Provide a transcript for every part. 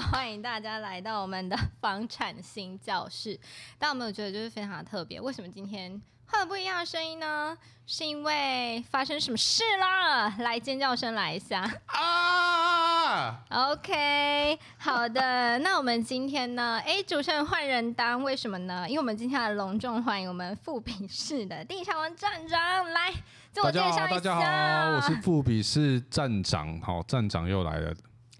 欢迎大家来到我们的 房产新教室。但我们有觉得就是非常的特别，为什么今天换了不一样的声音呢？是因为发生什么事啦？来，尖叫声来一下啊！OK，好的，那我们今天呢？哎，主持人换人当，为什么呢？因为我们今天来隆重欢迎我们富比市的地产王站长来自我介绍一下。大家好，大家好，我是富比市站长，好，站长又来了。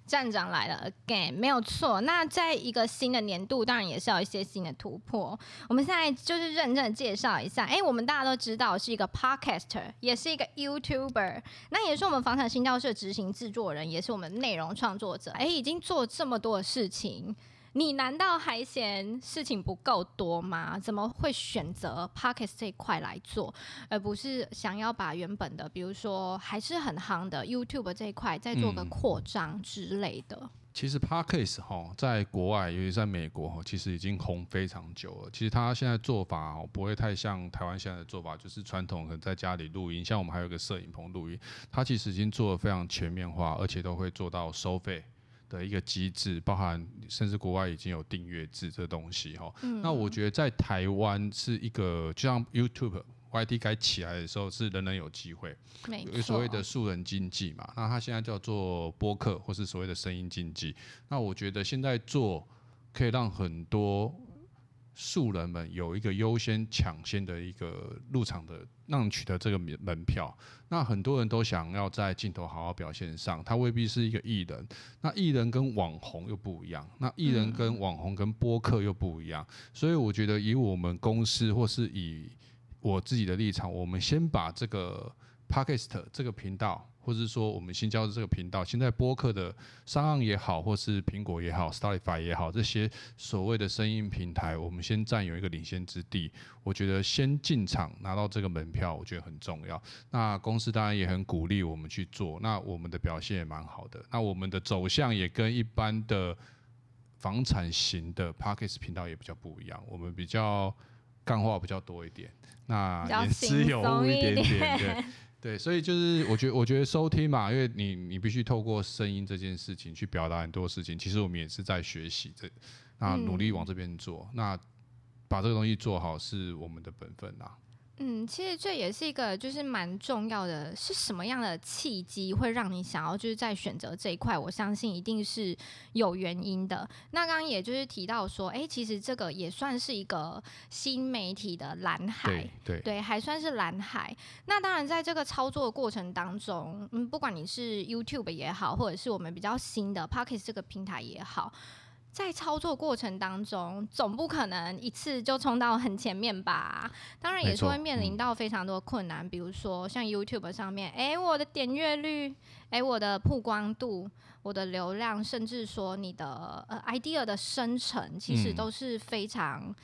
站长来了，again，没有错。那在一个新的年度，当然也是要一些新的突破。我们现在就是认真的介绍一下。哎，我们大家都知道是一个 podcaster，也是一个 YouTuber，那也是我们房产新教室的执行制作人，也是我们内容创作者。哎，已经做这么多的事情。你难道还嫌事情不够多吗？怎么会选择 Podcast 这一块来做，而不是想要把原本的，比如说还是很夯的 YouTube 这一块再做个扩张之类的？嗯、其实 Podcast 哈，在国外，尤其在美国哈，其实已经红非常久了。其实它现在做法哦不会太像台湾现在的做法，就是传统可能在家里录音，像我们还有个摄影棚录音，它其实已经做的非常全面化，而且都会做到收费。的一个机制，包含甚至国外已经有订阅制这东西哈。嗯、那我觉得在台湾是一个，就像 YouTube、YT 该起来的时候，是人人有机会，没错。有所谓的素人经济嘛。那它现在叫做播客，或是所谓的声音经济。那我觉得现在做可以让很多。素人们有一个优先抢先的一个入场的，让你取得这个门票。那很多人都想要在镜头好好表现上，他未必是一个艺人。那艺人跟网红又不一样，那艺人跟网红跟播客又不一样。所以我觉得，以我们公司或是以我自己的立场，我们先把这个 Podcast 这个频道。或者是说，我们新交的这个频道，现在播客的商岸也好，或是苹果也好，Spotify 也好，这些所谓的声音平台，我们先占有一个领先之地。我觉得先进场拿到这个门票，我觉得很重要。那公司当然也很鼓励我们去做，那我们的表现也蛮好的。那我们的走向也跟一般的房产型的 Podcast 频道也比较不一样，我们比较干话比较多一点，那言之有物一点点，对。对，所以就是我觉得，我觉得收听嘛，因为你你必须透过声音这件事情去表达很多事情。其实我们也是在学习这，那努力往这边做，嗯、那把这个东西做好是我们的本分呐。嗯，其实这也是一个就是蛮重要的，是什么样的契机会让你想要就是在选择这一块？我相信一定是有原因的。那刚刚也就是提到说，哎，其实这个也算是一个新媒体的蓝海，对对，对，还算是蓝海。那当然，在这个操作的过程当中，嗯，不管你是 YouTube 也好，或者是我们比较新的 Pocket 这个平台也好。在操作过程当中，总不可能一次就冲到很前面吧？当然也是会面临到非常多困难，嗯、比如说像 YouTube 上面，哎，我的点阅率，哎，我的曝光度，我的流量，甚至说你的呃 idea 的生成，其实都是非常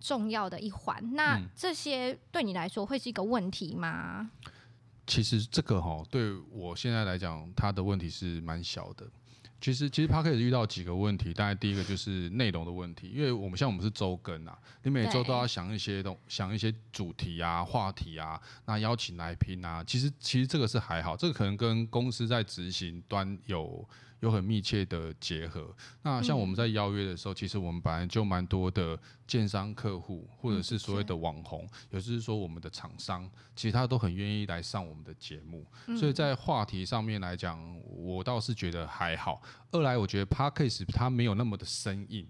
重要的一环。嗯、那这些对你来说会是一个问题吗？其实这个哈，对我现在来讲，它的问题是蛮小的。其实，其实 Podcast 遇到几个问题。大概，第一个就是内容的问题，因为我们像我们是周更啊，你每周都要想一些东，想一些主题啊、话题啊，那邀请来宾啊。其实，其实这个是还好，这个可能跟公司在执行端有有很密切的结合。那像我们在邀约的时候，其实我们本来就蛮多的建商客户，或者是所谓的网红，也就是说我们的厂商，其实他都很愿意来上我们的节目。所以在话题上面来讲，我倒是觉得还好。二来，我觉得 Podcast 它没有那么的生硬，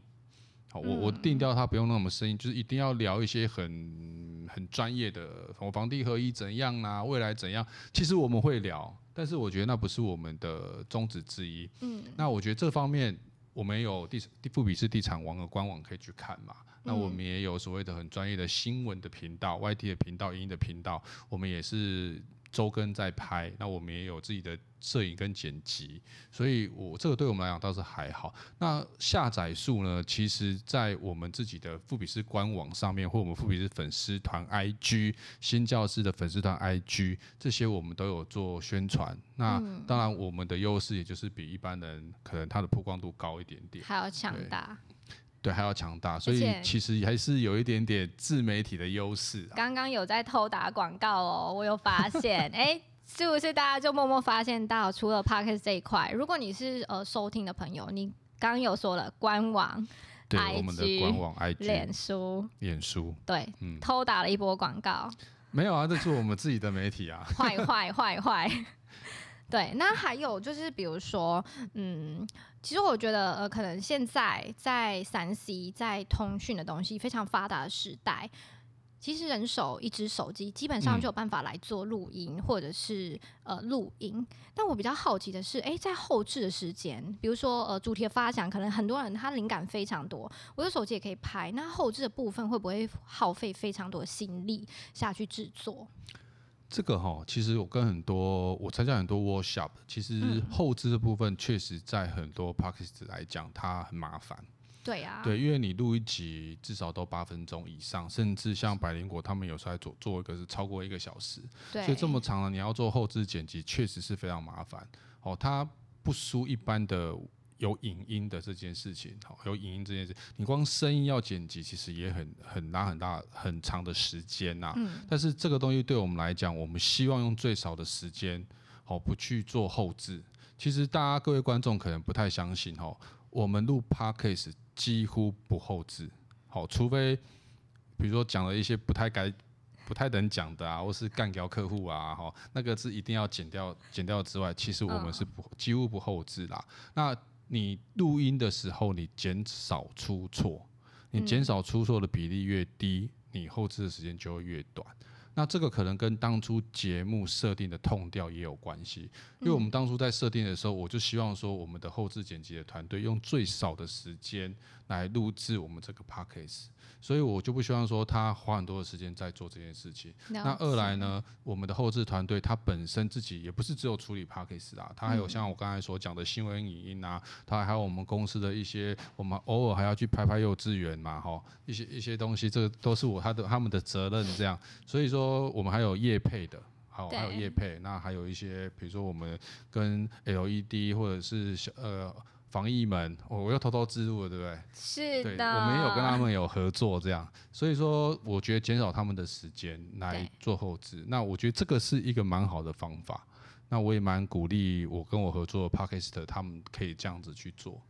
好，我我定调它不用那么生硬，就是一定要聊一些很很专业的，我房地合一怎样啊，未来怎样，其实我们会聊，但是我觉得那不是我们的宗旨之一。嗯，那我觉得这方面我们有地富比士地产王的官网可以去看嘛，那我们也有所谓的很专业的新闻的频道、YT 的频道、音的频道，我们也是。周更在拍，那我们也有自己的摄影跟剪辑，所以我这个对我们来讲倒是还好。那下载数呢？其实，在我们自己的富比士官网上面，或我们富比士粉丝团 IG 新教室的粉丝团 IG 这些，我们都有做宣传。那当然，我们的优势也就是比一般人可能它的曝光度高一点点，还要强大。对，还要强大，所以其实还是有一点点自媒体的优势。刚刚有在偷打广告哦，我有发现，哎，是不是大家就默默发现到，除了 Podcast 这一块，如果你是呃收听的朋友，你刚刚有说了官网，对 IG, 我们的官网 IG、脸书、脸书，对，嗯，偷打了一波广告。没有啊，这是我们自己的媒体啊。坏坏坏坏。对，那还有就是，比如说，嗯，其实我觉得，呃，可能现在在三 C 在通讯的东西非常发达的时代，其实人手一只手机，基本上就有办法来做录音或者是呃录音。但我比较好奇的是，诶，在后置的时间，比如说呃主题的发想，可能很多人他灵感非常多，我的手机也可以拍，那后置的部分会不会耗费非常多的心力下去制作？这个哈，其实我跟很多我参加很多 workshop，其实后置的部分确实在很多 podcast 来讲，它很麻烦。对啊，对，因为你录一集至少都八分钟以上，甚至像百灵果他们有时候还做做一个是超过一个小时，所以这么长了，你要做后置剪辑，确实是非常麻烦。哦，它不输一般的。有影音的这件事情，好，有影音这件事，你光声音要剪辑，其实也很很拉很大很长的时间呐。嗯。但是这个东西对我们来讲，我们希望用最少的时间，好，不去做后置。其实大家各位观众可能不太相信，哈，我们录 Podcast 几乎不后置，好，除非比如说讲了一些不太该、不太能讲的啊，或是干掉客户啊，哈，那个是一定要剪掉、剪掉之外，其实我们是不几乎不后置啦。那你录音的时候，你减少出错，你减少出错的比例越低，你后置的时间就会越短。那这个可能跟当初节目设定的 tone 调也有关系，因为我们当初在设定的时候，我就希望说，我们的后置剪辑的团队用最少的时间来录制我们这个 podcast。所以我就不希望说他花很多的时间在做这件事情。那二来呢，我们的后置团队他本身自己也不是只有处理 Podcast 啊，他还有像我刚才所讲的新闻影音啊，他还有我们公司的一些，我们偶尔还要去拍拍幼稚园嘛，哈，一些一些东西，这个都是我他的他们的责任这样。所以说我们还有业配的，好，还有业配，那还有一些比如说我们跟 LED 或者是小呃。防疫门，我我又偷偷植入了，对不对？是的，对，我们也有跟他们有合作，这样，所以说我觉得减少他们的时间来做后置，那我觉得这个是一个蛮好的方法。那我也蛮鼓励我跟我合作的 Parkist 他们可以这样子去做，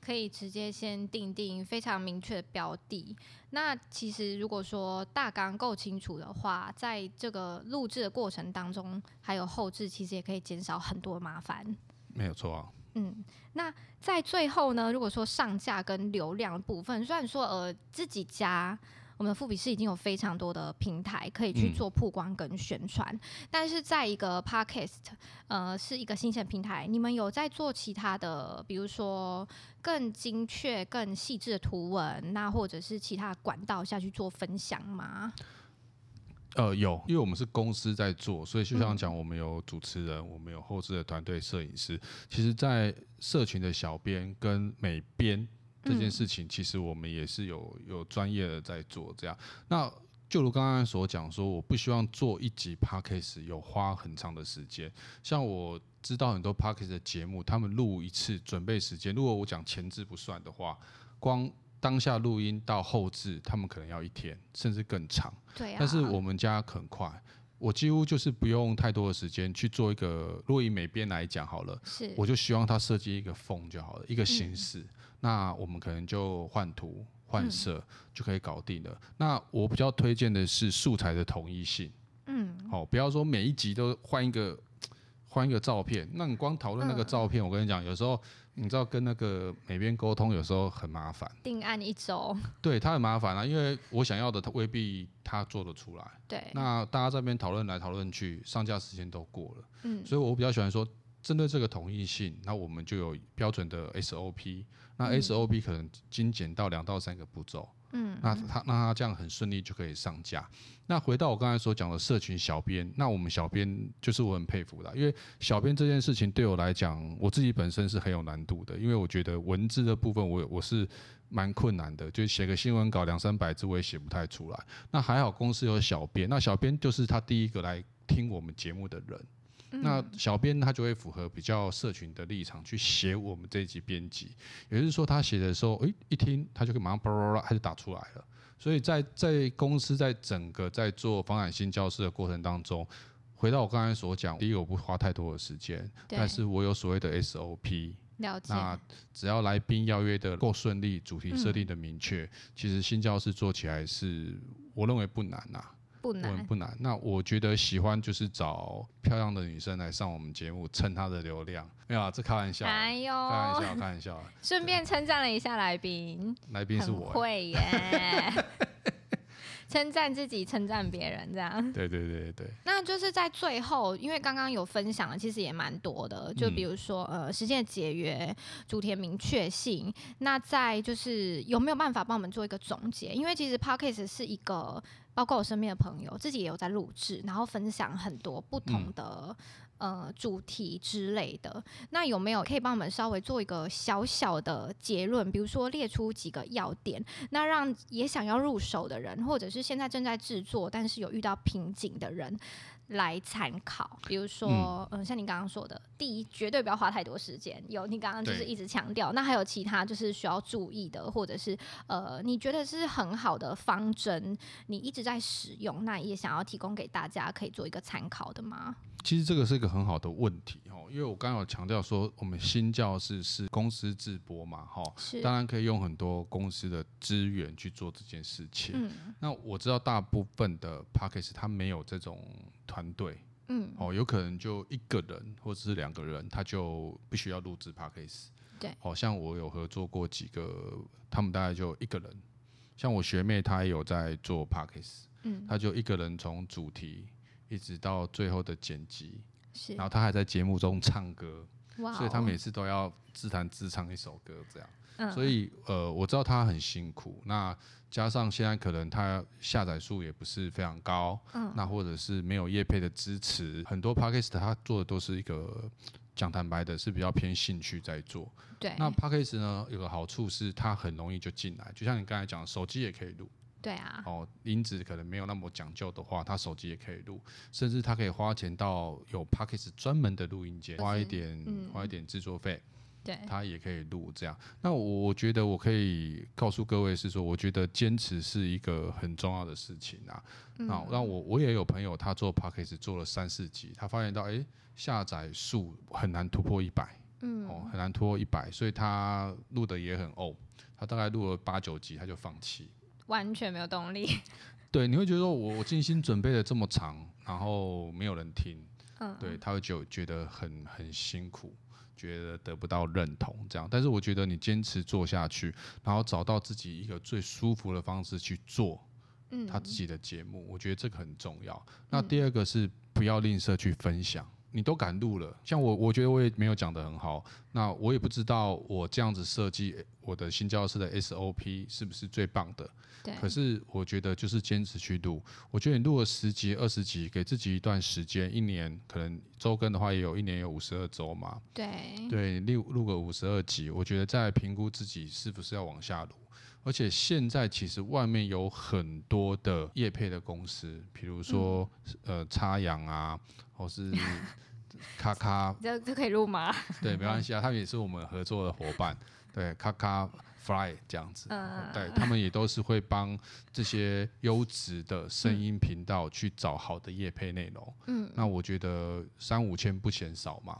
可以直接先定定非常明确的标的。那其实如果说大纲够清楚的话，在这个录制的过程当中，还有后置，其实也可以减少很多麻烦。没有错啊。嗯，那在最后呢，如果说上架跟流量的部分，虽然说呃自己家我们的富比士已经有非常多的平台可以去做曝光跟宣传，嗯、但是在一个 Podcast 呃是一个新鲜平台，你们有在做其他的，比如说更精确、更细致的图文，那或者是其他管道下去做分享吗？呃，有，因为我们是公司在做，所以就像讲，我们有主持人，我们有后置的团队、摄影师。其实，在社群的小编跟美编这件事情，其实我们也是有有专业的在做。这样，那就如刚刚所讲说，我不希望做一集 Podcast 有花很长的时间。像我知道很多 Podcast 的节目，他们录一次准备时间，如果我讲前置不算的话，光当下录音到后置，他们可能要一天，甚至更长。对啊。但是我们家很快，我几乎就是不用太多的时间去做一个。如果以美编来讲好了，是，我就希望他设计一个风就好了，一个形式。嗯、那我们可能就换图换色就可以搞定了。嗯、那我比较推荐的是素材的统一性。嗯。好，不要说每一集都换一个换一个照片。那你光讨论那个照片，嗯、我跟你讲，有时候。你知道跟那个美编沟通有时候很麻烦，定案一周，对他很麻烦啊，因为我想要的他未必他做得出来。对，那大家这边讨论来讨论去，上架时间都过了。嗯，所以我比较喜欢说，针对这个统一性，那我们就有标准的 SOP，那 SOP 可能精简到两到三个步骤。嗯，那他那他这样很顺利就可以上架。那回到我刚才所讲的社群小编，那我们小编就是我很佩服的，因为小编这件事情对我来讲，我自己本身是很有难度的，因为我觉得文字的部分我我是蛮困难的，就写个新闻稿两三百字我也写不太出来。那还好公司有小编，那小编就是他第一个来听我们节目的人。那小编他就会符合比较社群的立场去写我们这一集编辑，也就是说他写的时候，诶，一听他就可以马上叭叭叭他就打出来了。所以在在公司在整个在做房产新教室的过程当中，回到我刚才所讲，第一我不花太多的时间，但是我有所谓的 SOP，了解。那只要来宾邀约的够顺利，主题设定的明确，嗯、其实新教室做起来是我认为不难呐、啊。不难，不难。那我觉得喜欢就是找漂亮的女生来上我们节目，蹭她的流量。没有啊，这开玩笑。哎呦，开玩笑，开玩笑。顺便称赞了一下来宾，来宾是我。会耶。称赞自己，称赞别人，这样。对对对对。那就是在最后，因为刚刚有分享了，其实也蛮多的。就比如说，嗯、呃，时间的节约，主题明确性。那在就是有没有办法帮我们做一个总结？因为其实 Podcast 是一个。包括我身边的朋友，自己也有在录制，然后分享很多不同的、嗯、呃主题之类的。那有没有可以帮我们稍微做一个小小的结论？比如说列出几个要点，那让也想要入手的人，或者是现在正在制作但是有遇到瓶颈的人。来参考，比如说，嗯，呃、像你刚刚说的，第一，绝对不要花太多时间。有你刚刚就是一直强调，那还有其他就是需要注意的，或者是呃，你觉得是很好的方针，你一直在使用，那也想要提供给大家可以做一个参考的吗？其实这个是一个很好的问题哦，因为我刚刚有强调说，我们新教室是公司直播嘛，哈，是，当然可以用很多公司的资源去做这件事情。嗯，那我知道大部分的 Podcast 他没有这种团队，嗯，哦，有可能就一个人或者是两个人，他就必须要录制 Podcast。对，好像我有合作过几个，他们大概就一个人，像我学妹她也有在做 Podcast，嗯，她就一个人从主题。一直到最后的剪辑，是。然后她还在节目中唱歌，哇所以他每次都要自弹自唱一首歌，这样。嗯、所以呃，我知道他很辛苦。那加上现在可能他下载数也不是非常高，嗯、那或者是没有业配的支持，很多 Podcast 他做的都是一个讲坦白的，是比较偏兴趣在做。对。那 Podcast 呢，有个好处是它很容易就进来，就像你刚才讲，手机也可以录。对啊，哦，音质可能没有那么讲究的话，他手机也可以录，甚至他可以花钱到有 Podcast 专门的录音间，花一点，嗯、花一点制作费，对，他也可以录这样。那我我觉得我可以告诉各位是说，我觉得坚持是一个很重要的事情啊。嗯、那那我我也有朋友，他做 Podcast 做了三四集，他发现到，哎，下载数很难突破一百，嗯，哦，很难突破一百，所以他录的也很怄，他大概录了八九集，他就放弃。完全没有动力。对，你会觉得说我我精心准备了这么长，然后没有人听，嗯，对，他会就觉得很很辛苦，觉得得不到认同这样。但是我觉得你坚持做下去，然后找到自己一个最舒服的方式去做，嗯，他自己的节目，我觉得这个很重要。那第二个是不要吝啬去分享。你都敢录了，像我，我觉得我也没有讲得很好。那我也不知道我这样子设计我的新教室的 SOP 是不是最棒的。对。可是我觉得就是坚持去录。我觉得你录了十集、二十集，给自己一段时间，一年可能周更的话也有一年有五十二周嘛。对。对，录录个五十二集，我觉得再评估自己是不是要往下录。而且现在其实外面有很多的业配的公司，比如说、嗯、呃插秧啊，或是 咔咔，这这可以录吗？对，没关系啊，他们也是我们合作的伙伴。对，咔咔 Fly 这样子，嗯、对他们也都是会帮这些优质的声音频道去找好的业配内容。嗯，那我觉得三五千不嫌少嘛。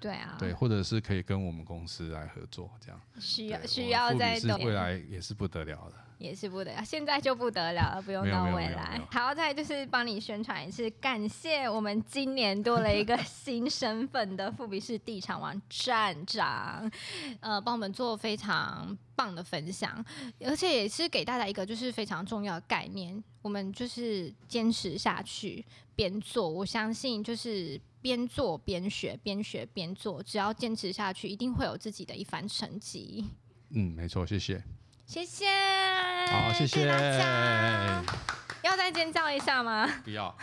对啊，对，或者是可以跟我们公司来合作，这样。需要需要在未来也是不得了的，也是不得了，现在就不得了了，不用到未来。好，再就是帮你宣传一次，感谢我们今年多了一个 新身份的富比士地产王站长，呃，帮我们做非常棒的分享，而且也是给大家一个就是非常重要的概念，我们就是坚持下去，边做，我相信就是。边做边学，边学边做，只要坚持下去，一定会有自己的一番成绩。嗯，没错，谢谢，谢谢，好，谢谢，要再尖叫一下吗？不要。